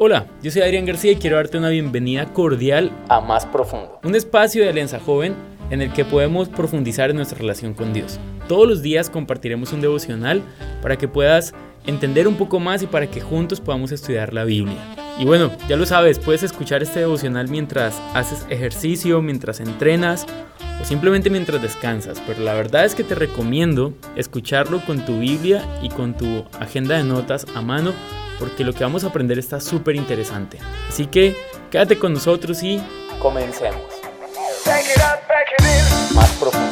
Hola, yo soy Adrián García y quiero darte una bienvenida cordial a Más Profundo, un espacio de Alianza Joven en el que podemos profundizar en nuestra relación con Dios. Todos los días compartiremos un devocional para que puedas entender un poco más y para que juntos podamos estudiar la Biblia. Y bueno, ya lo sabes, puedes escuchar este devocional mientras haces ejercicio, mientras entrenas o simplemente mientras descansas, pero la verdad es que te recomiendo escucharlo con tu Biblia y con tu agenda de notas a mano porque lo que vamos a aprender está súper interesante. Así que quédate con nosotros y comencemos. Más profundo.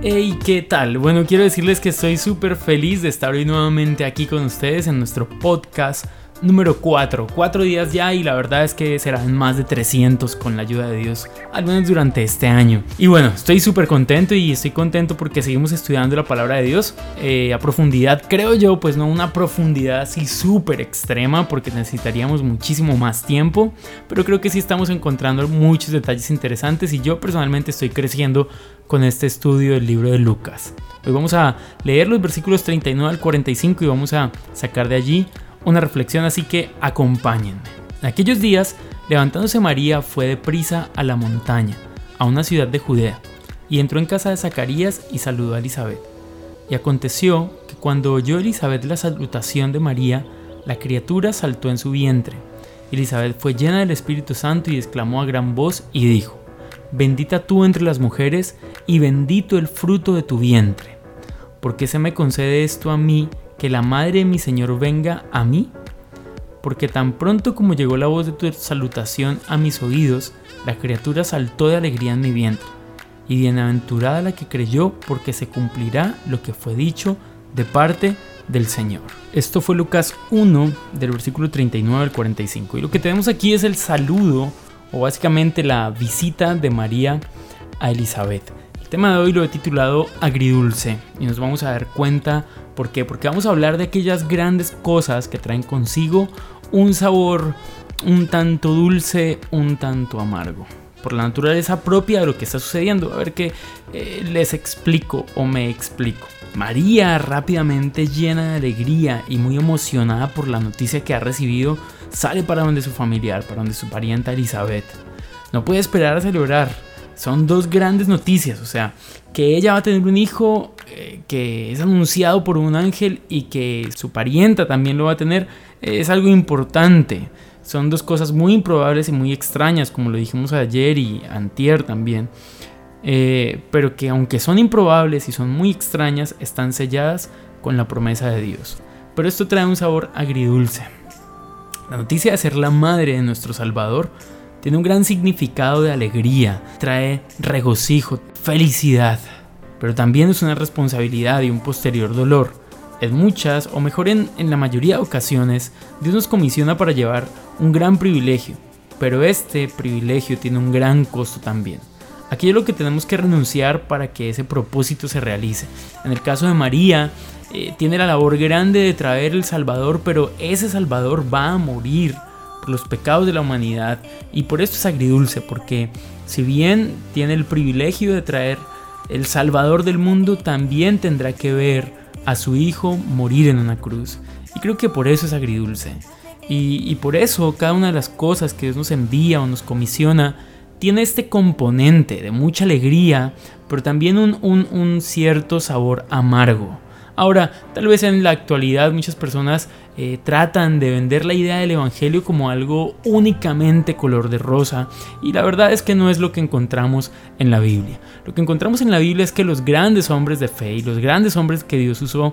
Hey, ¿qué tal? Bueno, quiero decirles que estoy súper feliz de estar hoy nuevamente aquí con ustedes en nuestro podcast número 4. 4 días ya y la verdad es que serán más de 300 con la ayuda de Dios, al menos durante este año. Y bueno, estoy súper contento y estoy contento porque seguimos estudiando la palabra de Dios eh, a profundidad, creo yo, pues no una profundidad así súper extrema porque necesitaríamos muchísimo más tiempo, pero creo que sí estamos encontrando muchos detalles interesantes y yo personalmente estoy creciendo con este estudio del libro de Lucas. Hoy vamos a leer los versículos 39 al 45 y vamos a sacar de allí una reflexión, así que acompáñenme. En aquellos días, levantándose María fue deprisa a la montaña, a una ciudad de Judea, y entró en casa de Zacarías y saludó a Elizabeth. Y aconteció que cuando oyó Elizabeth la salutación de María, la criatura saltó en su vientre. Elizabeth fue llena del Espíritu Santo y exclamó a gran voz y dijo, Bendita tú entre las mujeres y bendito el fruto de tu vientre. ¿Por qué se me concede esto a mí que la madre de mi Señor venga a mí? Porque tan pronto como llegó la voz de tu salutación a mis oídos, la criatura saltó de alegría en mi vientre. Y bienaventurada la que creyó, porque se cumplirá lo que fue dicho de parte del Señor. Esto fue Lucas 1, del versículo 39 al 45. Y lo que tenemos aquí es el saludo, o básicamente la visita de María a Elizabeth. El tema de hoy lo he titulado Agridulce y nos vamos a dar cuenta por qué. Porque vamos a hablar de aquellas grandes cosas que traen consigo un sabor un tanto dulce, un tanto amargo. Por la naturaleza propia de lo que está sucediendo. A ver qué eh, les explico o me explico. María, rápidamente llena de alegría y muy emocionada por la noticia que ha recibido, sale para donde su familiar, para donde su parienta Elizabeth. No puede esperar a celebrar son dos grandes noticias, o sea, que ella va a tener un hijo eh, que es anunciado por un ángel y que su parienta también lo va a tener, eh, es algo importante. Son dos cosas muy improbables y muy extrañas, como lo dijimos ayer y antier también. Eh, pero que aunque son improbables y son muy extrañas, están selladas con la promesa de Dios. Pero esto trae un sabor agridulce. La noticia de ser la madre de nuestro Salvador tiene un gran significado de alegría, trae regocijo, felicidad, pero también es una responsabilidad y un posterior dolor. En muchas, o mejor en, en la mayoría de ocasiones, Dios nos comisiona para llevar un gran privilegio, pero este privilegio tiene un gran costo también. Aquí es lo que tenemos que renunciar para que ese propósito se realice. En el caso de María, eh, tiene la labor grande de traer el Salvador, pero ese Salvador va a morir los pecados de la humanidad y por esto es agridulce, porque si bien tiene el privilegio de traer el Salvador del mundo, también tendrá que ver a su Hijo morir en una cruz. Y creo que por eso es agridulce. Y, por eso cada una de las cosas que Dios nos envía o nos comisiona tiene este componente de mucha alegría, pero también un, un cierto sabor amargo. Ahora, tal vez en la actualidad muchas personas eh, tratan de vender la idea del Evangelio como algo únicamente color de rosa y la verdad es que no es lo que encontramos en la Biblia. Lo que encontramos en la Biblia es que los grandes hombres de fe y los grandes hombres que Dios usó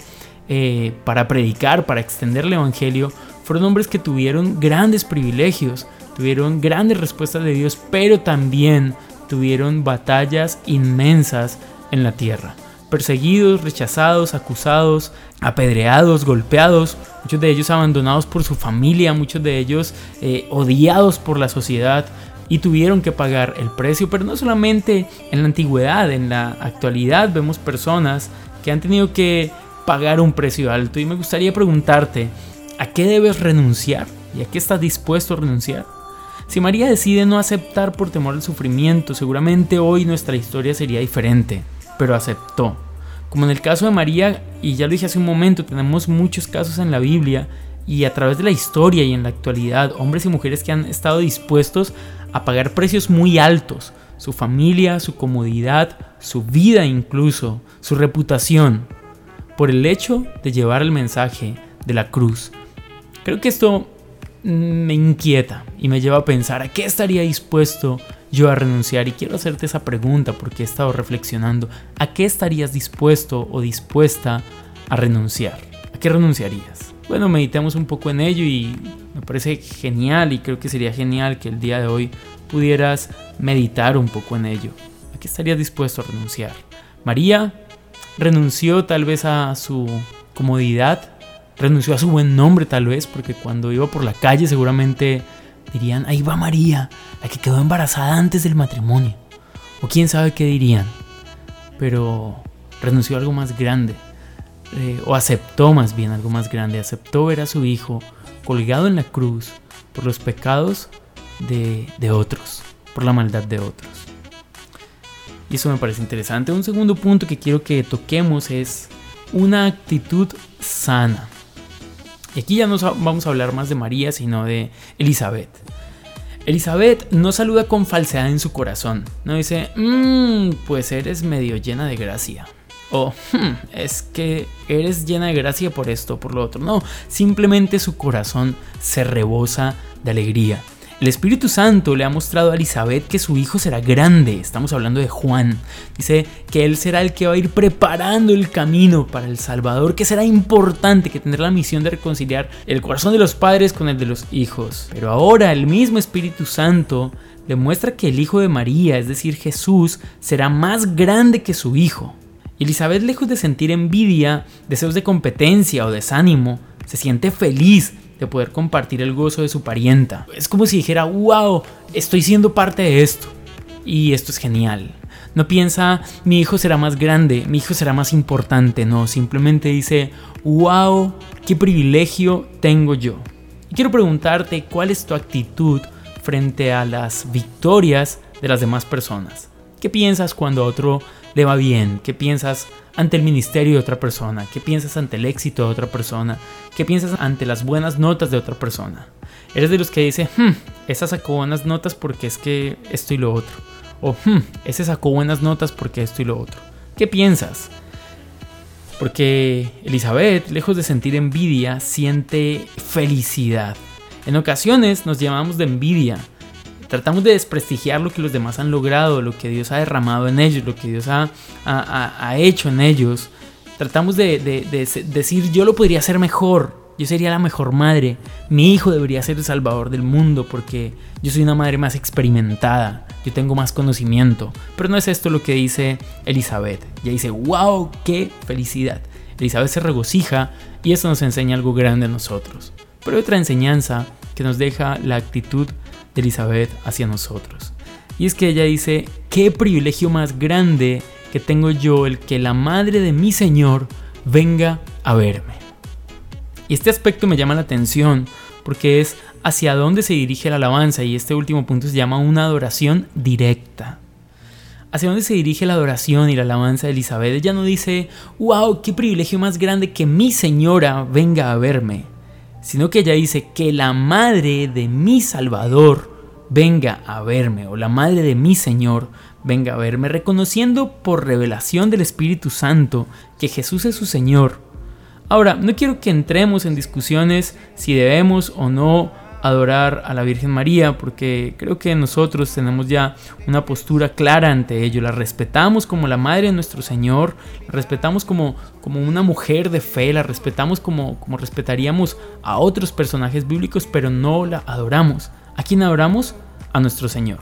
eh, para predicar, para extender el Evangelio, fueron hombres que tuvieron grandes privilegios, tuvieron grandes respuestas de Dios, pero también tuvieron batallas inmensas en la tierra perseguidos, rechazados, acusados, apedreados, golpeados, muchos de ellos abandonados por su familia, muchos de ellos eh, odiados por la sociedad y tuvieron que pagar el precio, pero no solamente en la antigüedad, en la actualidad vemos personas que han tenido que pagar un precio alto y me gustaría preguntarte, ¿a qué debes renunciar? ¿Y a qué estás dispuesto a renunciar? Si María decide no aceptar por temor al sufrimiento, seguramente hoy nuestra historia sería diferente pero aceptó. Como en el caso de María, y ya lo dije hace un momento, tenemos muchos casos en la Biblia y a través de la historia y en la actualidad, hombres y mujeres que han estado dispuestos a pagar precios muy altos, su familia, su comodidad, su vida incluso, su reputación, por el hecho de llevar el mensaje de la cruz. Creo que esto me inquieta y me lleva a pensar a qué estaría dispuesto yo a renunciar y quiero hacerte esa pregunta porque he estado reflexionando. ¿A qué estarías dispuesto o dispuesta a renunciar? ¿A qué renunciarías? Bueno, meditemos un poco en ello y me parece genial y creo que sería genial que el día de hoy pudieras meditar un poco en ello. ¿A qué estarías dispuesto a renunciar? María renunció tal vez a su comodidad, renunció a su buen nombre tal vez, porque cuando iba por la calle seguramente dirían, ahí va María, la que quedó embarazada antes del matrimonio. O quién sabe qué dirían. Pero renunció a algo más grande. Eh, o aceptó más bien algo más grande. Aceptó ver a su hijo colgado en la cruz por los pecados de, de otros, por la maldad de otros. Y eso me parece interesante. Un segundo punto que quiero que toquemos es una actitud sana. Y aquí ya no vamos a hablar más de María, sino de Elizabeth. Elizabeth no saluda con falsedad en su corazón. No dice, mmm, pues eres medio llena de gracia. O, hmm, es que eres llena de gracia por esto, por lo otro. No, simplemente su corazón se rebosa de alegría. El Espíritu Santo le ha mostrado a Elizabeth que su hijo será grande. Estamos hablando de Juan. Dice que él será el que va a ir preparando el camino para el Salvador, que será importante, que tendrá la misión de reconciliar el corazón de los padres con el de los hijos. Pero ahora el mismo Espíritu Santo le muestra que el hijo de María, es decir, Jesús, será más grande que su hijo. Elizabeth, lejos de sentir envidia, deseos de competencia o desánimo, se siente feliz de poder compartir el gozo de su parienta. Es como si dijera, wow, estoy siendo parte de esto. Y esto es genial. No piensa, mi hijo será más grande, mi hijo será más importante. No, simplemente dice, wow, qué privilegio tengo yo. Quiero preguntarte, ¿cuál es tu actitud frente a las victorias de las demás personas? ¿Qué piensas cuando a otro le va bien? ¿Qué piensas ante el ministerio de otra persona? ¿Qué piensas ante el éxito de otra persona? ¿Qué piensas ante las buenas notas de otra persona? Eres de los que dice, hmm, esa sacó buenas notas porque es que esto y lo otro. O, hmm, ese sacó buenas notas porque esto y lo otro. ¿Qué piensas? Porque Elizabeth, lejos de sentir envidia, siente felicidad. En ocasiones nos llamamos de envidia tratamos de desprestigiar lo que los demás han logrado, lo que Dios ha derramado en ellos, lo que Dios ha, ha, hecho en ellos. Tratamos de, decir, yo lo podría hacer mejor, yo sería la mejor madre, mi hijo debería ser el salvador del mundo porque yo soy una madre más experimentada, yo tengo más conocimiento. Pero no es esto lo que dice Elizabeth. Ella dice, wow, qué felicidad. Elizabeth se regocija y eso nos enseña algo grande a nosotros. Pero hay otra enseñanza que nos deja la actitud de Elizabeth hacia nosotros. Y es que ella dice, qué privilegio más grande que tengo yo el que la madre de mi Señor venga a verme. Y este aspecto me llama la atención porque es hacia dónde se dirige la alabanza y este último punto se llama una adoración directa. Hacia dónde se dirige la adoración y la alabanza de Elizabeth. Ella no dice, wow, qué privilegio más grande que mi señora venga a verme sino que ella dice que la madre de mi Salvador venga a verme, o la madre de mi Señor venga a verme, reconociendo por revelación del Espíritu Santo que Jesús es su Señor. Ahora, no quiero que entremos en discusiones si debemos o no adorar a la Virgen María, porque creo que nosotros tenemos ya una postura clara ante ello. La respetamos como la Madre de nuestro Señor, la respetamos como, como una mujer de fe, la respetamos como, como respetaríamos a otros personajes bíblicos, pero no la adoramos. ¿A quién adoramos? A nuestro Señor,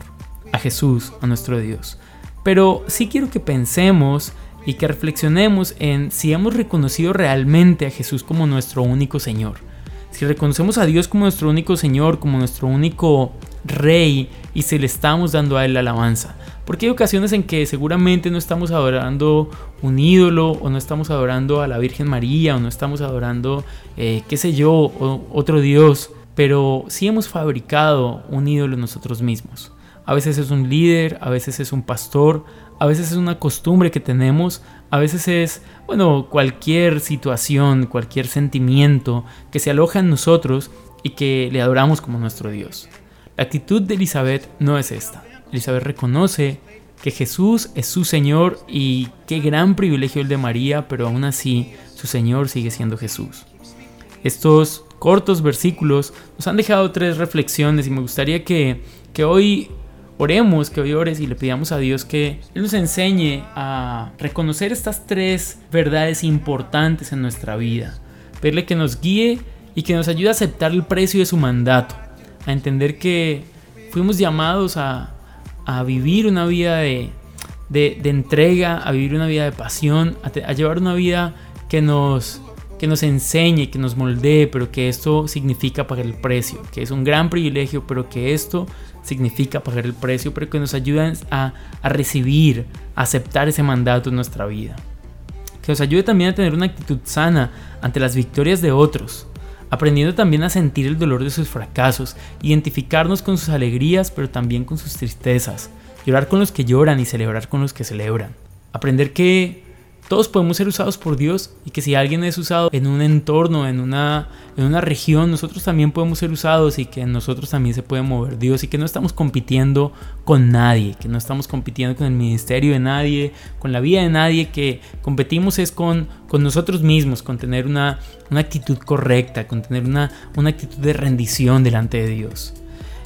a Jesús, a nuestro Dios. Pero sí quiero que pensemos y que reflexionemos en si hemos reconocido realmente a Jesús como nuestro único Señor si reconocemos a Dios como nuestro único Señor, como nuestro único Rey, y si le estamos dando a Él la alabanza. Porque hay ocasiones en que seguramente no estamos adorando un ídolo, o no estamos adorando a la Virgen María, o no estamos adorando, eh, qué sé yo, otro Dios, pero sí hemos fabricado un ídolo nosotros mismos. A veces es un líder, a veces es un pastor, a veces es una costumbre que tenemos, a veces es, bueno, cualquier situación, cualquier sentimiento que se aloja en nosotros y que le adoramos como nuestro Dios. La actitud de Elizabeth no es esta. Elizabeth reconoce que Jesús es su Señor y qué gran privilegio el de María, pero aún así su Señor sigue siendo Jesús. Estos cortos versículos nos han dejado tres reflexiones y me gustaría que, que hoy oremos, que hoy y le pidamos a Dios que Él nos enseñe a reconocer estas tres verdades importantes en nuestra vida. Pedirle que nos guíe y que nos ayude a aceptar el precio de su mandato, a entender que fuimos llamados a, a vivir una vida de, de, entrega, a vivir una vida de pasión, a, llevar una vida que nos, que nos enseñe, que nos moldee, pero que esto significa pagar el precio, que es un gran privilegio, pero que esto significa pagar el precio, pero que nos ayuda a, a recibir, a aceptar ese mandato en nuestra vida. Que nos ayude también a tener una actitud sana ante las victorias de otros, aprendiendo también a sentir el dolor de sus fracasos, identificarnos con sus alegrías, pero también con sus tristezas, llorar con los que lloran y celebrar con los que celebran. Aprender que todos podemos ser usados por Dios y que si alguien es usado en un entorno, en una, en una región, nosotros también podemos ser usados y que nosotros también se puede mover Dios y que no estamos compitiendo con nadie, que no estamos compitiendo con el ministerio de nadie, con la vida de nadie, que competimos es con, con nosotros mismos, con tener una, una actitud correcta, con tener una, una actitud de rendición delante de Dios.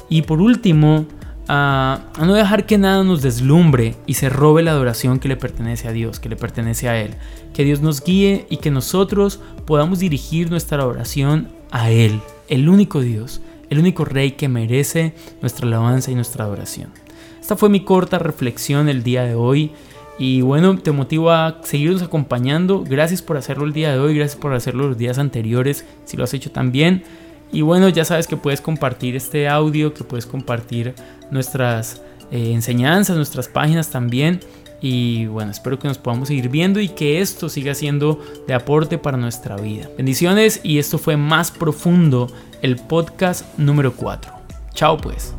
Y por último, a, no dejar que nada nos deslumbre y se robe la adoración que le pertenece a Dios, que le pertenece a Él. Que Dios nos guíe y que nosotros podamos dirigir nuestra oración a Él, el único Dios, el único Rey que merece nuestra alabanza y nuestra adoración. Esta fue mi corta reflexión el día de hoy. Y bueno, te motivo a seguirnos acompañando. Gracias por hacerlo el día de hoy, gracias por hacerlo los días anteriores, si lo has hecho también. Y bueno, ya sabes que puedes compartir este audio, que puedes compartir nuestras eh, enseñanzas, nuestras páginas también. Y bueno, espero que nos podamos seguir viendo y que esto siga siendo de aporte para nuestra vida. Bendiciones y esto fue más profundo el podcast número 4. Chao pues.